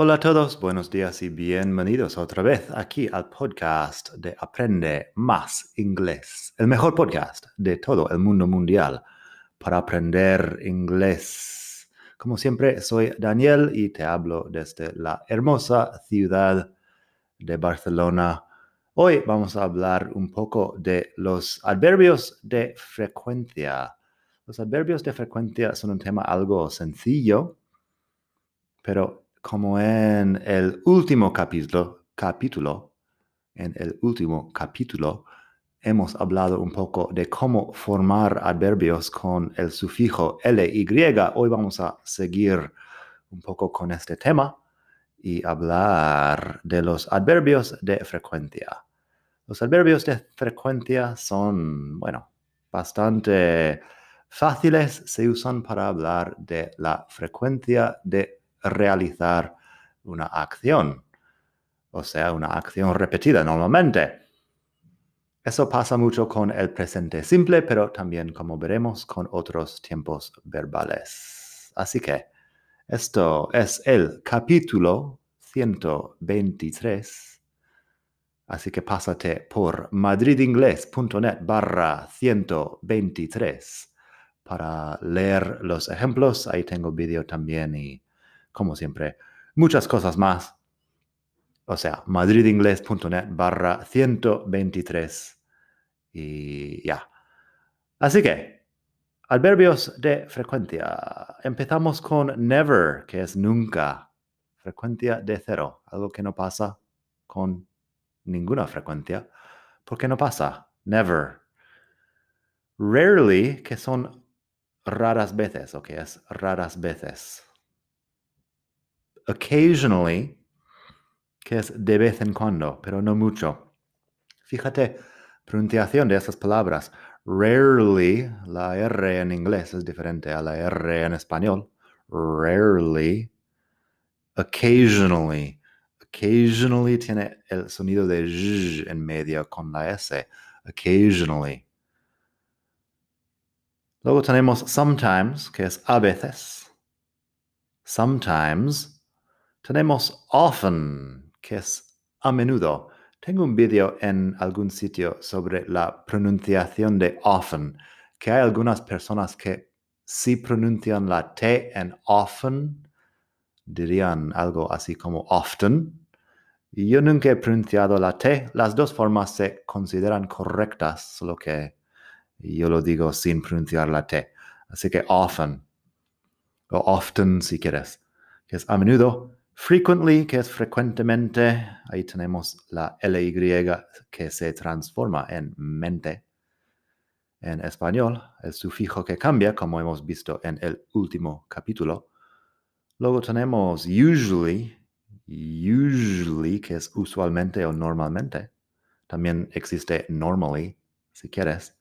Hola a todos, buenos días y bienvenidos otra vez aquí al podcast de Aprende Más Inglés, el mejor podcast de todo el mundo mundial para aprender inglés. Como siempre, soy Daniel y te hablo desde la hermosa ciudad de Barcelona. Hoy vamos a hablar un poco de los adverbios de frecuencia. Los adverbios de frecuencia son un tema algo sencillo, pero como en el último capítulo, en el último capítulo, hemos hablado un poco de cómo formar adverbios con el sufijo ly. Hoy vamos a seguir un poco con este tema y hablar de los adverbios de frecuencia. Los adverbios de frecuencia son, bueno, bastante fáciles, se usan para hablar de la frecuencia de realizar una acción, o sea, una acción repetida normalmente. Eso pasa mucho con el presente simple, pero también, como veremos, con otros tiempos verbales. Así que esto es el capítulo 123. Así que pásate por madridingles.net barra 123 para leer los ejemplos. Ahí tengo vídeo también y como siempre, muchas cosas más. O sea, madridingles.net barra 123. Y ya. Así que, adverbios de frecuencia. Empezamos con never, que es nunca. Frecuencia de cero, algo que no pasa con ninguna frecuencia. ¿Por qué no pasa? Never. Rarely, que son raras veces, o que es raras veces occasionally, que es de vez en cuando, pero no mucho. Fíjate, pronunciación de esas palabras. Rarely, la R en inglés es diferente a la R en español. Rarely. Occasionally. Occasionally tiene el sonido de j en medio con la S. Occasionally. Luego tenemos sometimes, que es a veces. Sometimes tenemos often, que es a menudo. Tengo un vídeo en algún sitio sobre la pronunciación de often, que hay algunas personas que si pronuncian la T en often, dirían algo así como often. Yo nunca he pronunciado la T. Las dos formas se consideran correctas, solo que yo lo digo sin pronunciar la T. Así que often, o often si quieres, que es a menudo. Frequently, que es frecuentemente, ahí tenemos la LY que se transforma en mente. En español, el sufijo que cambia, como hemos visto en el último capítulo. Luego tenemos usually, usually, que es usualmente o normalmente. También existe normally, si quieres.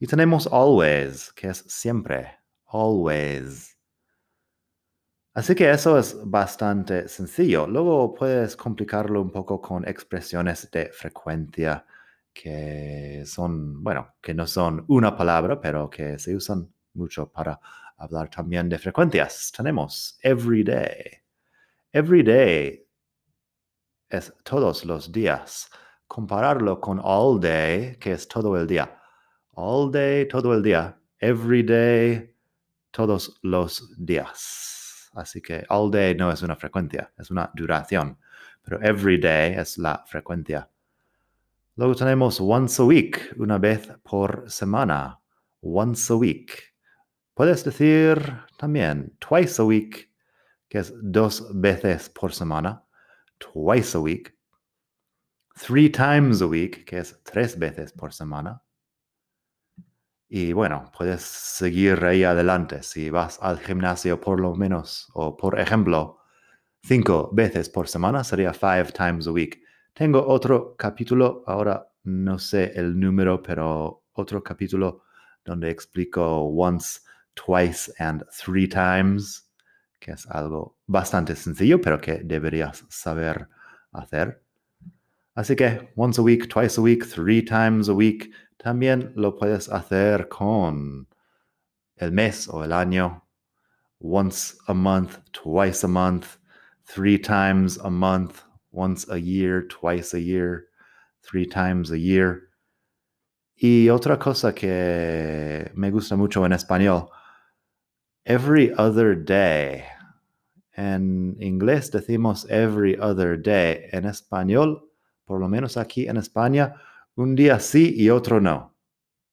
Y tenemos always, que es siempre, always. Así que eso es bastante sencillo. Luego puedes complicarlo un poco con expresiones de frecuencia que son, bueno, que no son una palabra, pero que se usan mucho para hablar también de frecuencias. Tenemos every day. Every day es todos los días. Compararlo con all day, que es todo el día. All day, todo el día. Every day, todos los días. Así que all day no es una frecuencia, es una duración. Pero every day es la frecuencia. Luego tenemos once a week, una vez por semana. Once a week. Puedes decir también twice a week, que es dos veces por semana. Twice a week. Three times a week, que es tres veces por semana. Y bueno, puedes seguir ahí adelante si vas al gimnasio por lo menos, o por ejemplo, cinco veces por semana, sería five times a week. Tengo otro capítulo, ahora no sé el número, pero otro capítulo donde explico once, twice, and three times, que es algo bastante sencillo, pero que deberías saber hacer. Así que once a week, twice a week, three times a week, también lo puedes hacer con el mes o el año. Once a month, twice a month, three times a month, once a year, twice a year, three times a year. Y otra cosa que me gusta mucho en español, every other day. En inglés decimos every other day. En español, por lo menos aquí en España, un día sí y otro no.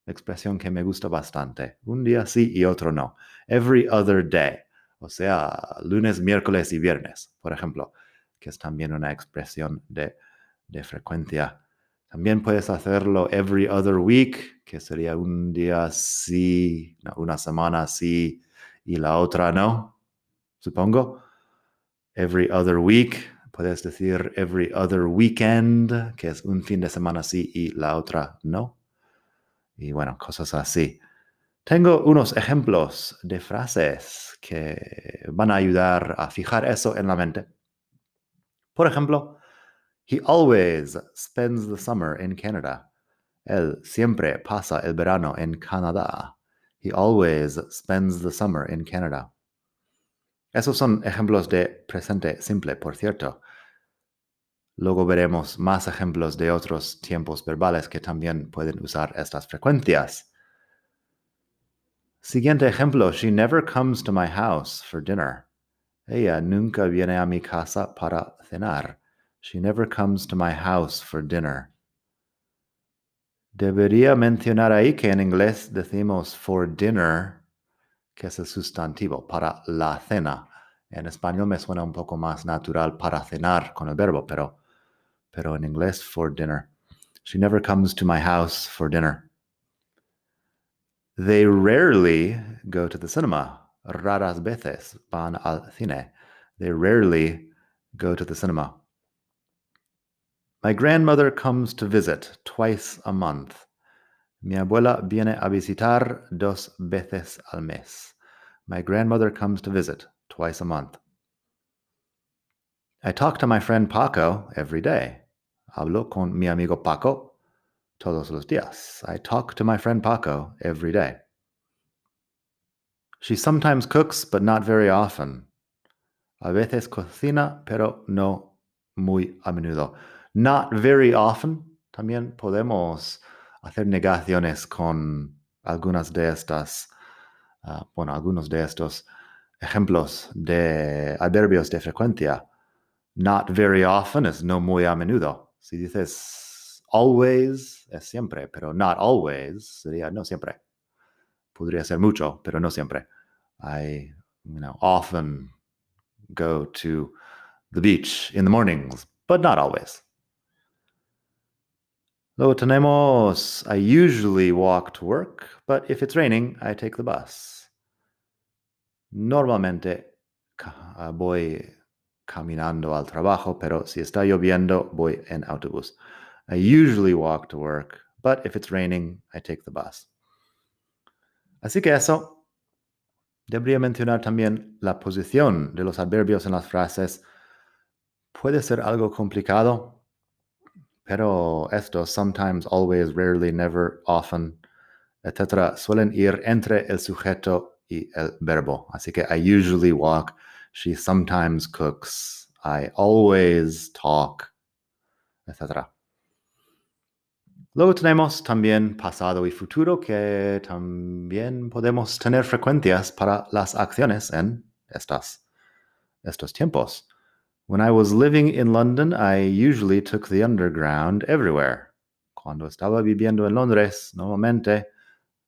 Expresión que me gusta bastante. Un día sí y otro no. Every other day. O sea, lunes, miércoles y viernes, por ejemplo, que es también una expresión de, de frecuencia. También puedes hacerlo every other week, que sería un día sí, una semana sí y la otra no, supongo. Every other week, puedes decir every other weekend, que es un fin de semana sí y la otra no. Y bueno, cosas así. Tengo unos ejemplos de frases que van a ayudar a fijar eso en la mente. Por ejemplo, he always spends the summer in Canada. Él siempre pasa el verano en Canadá. He always spends the summer in Canada. Esos son ejemplos de presente simple, por cierto. Luego veremos más ejemplos de otros tiempos verbales que también pueden usar estas frecuencias. Siguiente ejemplo, she never comes to my house for dinner. Ella nunca viene a mi casa para cenar. She never comes to my house for dinner. Debería mencionar ahí que en inglés decimos for dinner, que es el sustantivo, para la cena. En español me suena un poco más natural para cenar con el verbo, pero, pero en inglés for dinner. She never comes to my house for dinner. They rarely go to the cinema. Raras veces van al cine. They rarely go to the cinema. My grandmother comes to visit twice a month. Mi abuela viene a visitar dos veces al mes. My grandmother comes to visit twice a month. I talk to my friend Paco every day. Hablo con mi amigo Paco todos los días. I talk to my friend Paco every day. She sometimes cooks, but not very often. A veces cocina, pero no muy a menudo. Not very often. También podemos hacer negaciones con algunas de estas, uh, bueno, algunos de estos ejemplos de adverbios de frecuencia. Not very often es no muy a menudo. Si dices always es siempre, pero not always sería no siempre. Podría ser mucho, pero no siempre. I, you know, often go to the beach in the mornings, but not always. Luego tenemos, I usually walk to work, but if it's raining, I take the bus. Normalmente uh, voy caminando al trabajo, pero si está lloviendo, voy en autobús. I usually walk to work, but if it's raining, I take the bus. Así que eso. Debería mencionar también la posición de los adverbios en las frases. Puede ser algo complicado, pero estos sometimes, always, rarely, never, often, etc. suelen ir entre el sujeto y el verbo. Así que I usually walk, she sometimes cooks, I always talk, etc. Luego tenemos también pasado y futuro que también podemos tener frecuencias para las acciones en estas, estos tiempos. When I was living in London, I usually took the underground everywhere. Cuando estaba viviendo en Londres, normalmente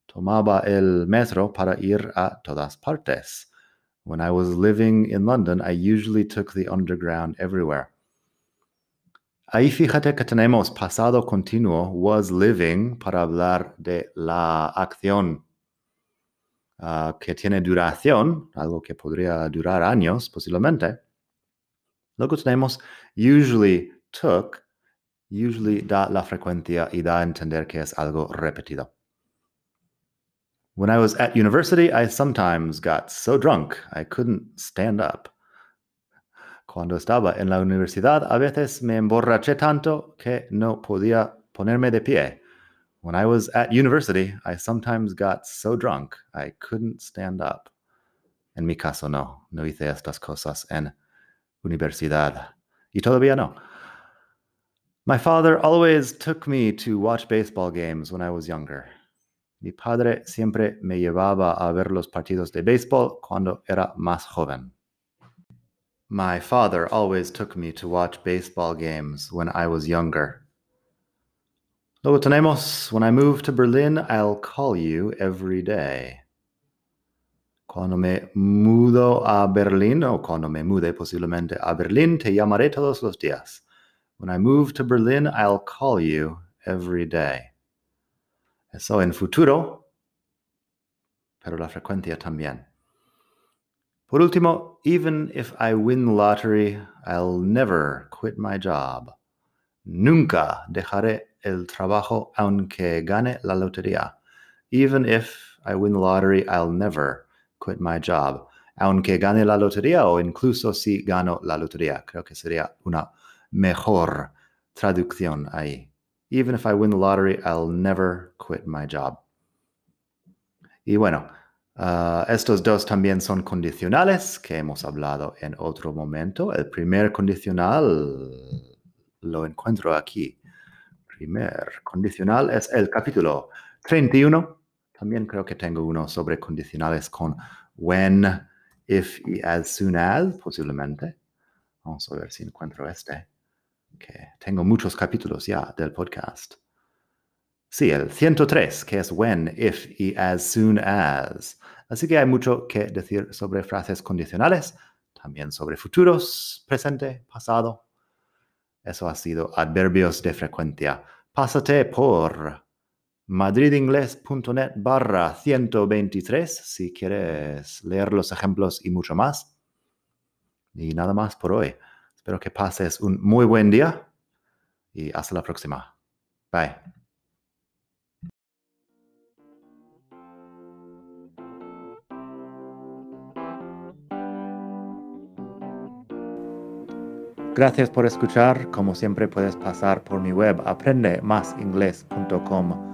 tomaba el metro para ir a todas partes. When I was living in London, I usually took the underground everywhere. Ahí fíjate que tenemos pasado continuo, was living, para hablar de la acción uh, que tiene duración, algo que podría durar años posiblemente. Luego tenemos usually took, usually da la frecuencia y da a entender que es algo repetido. When I was at university, I sometimes got so drunk I couldn't stand up. Cuando estaba en la universidad, a veces me emborraché tanto que no podía ponerme de pie. When I was at university, I sometimes got so drunk I couldn't stand up. En mi caso, no, no hice estas cosas en universidad. Y todavía no. My father always took me to watch baseball games when I was younger. Mi padre siempre me llevaba a ver los partidos de béisbol cuando era más joven. My father always took me to watch baseball games when I was younger. Luego tenemos, when I move to Berlin, I'll call you every day. Cuando me mudo a Berlín, o cuando me mude posiblemente a Berlín, te llamaré todos los días. When I move to Berlin, I'll call you every day. Eso en futuro, pero la frecuencia también. Por último, even if I win the lottery, I'll never quit my job. Nunca dejaré el trabajo aunque gane la lotería. Even if I win the lottery, I'll never quit my job. Aunque gane la lotería o incluso si gano la lotería. Creo que sería una mejor traducción ahí. Even if I win the lottery, I'll never quit my job. Y bueno, uh, estos dos también son condicionales que hemos hablado en otro momento. El primer condicional lo encuentro aquí. Primer condicional es el capítulo 31. También creo que tengo uno sobre condicionales con when, if y as soon as, posiblemente. Vamos a ver si encuentro este que tengo muchos capítulos ya del podcast. Sí, el 103, que es when, if y as soon as. Así que hay mucho que decir sobre frases condicionales, también sobre futuros, presente, pasado. Eso ha sido adverbios de frecuencia. Pásate por madridingles.net barra 123 si quieres leer los ejemplos y mucho más. Y nada más por hoy. Espero que pases un muy buen día y hasta la próxima. Bye. Gracias por escuchar. Como siempre puedes pasar por mi web aprendemasingles.com.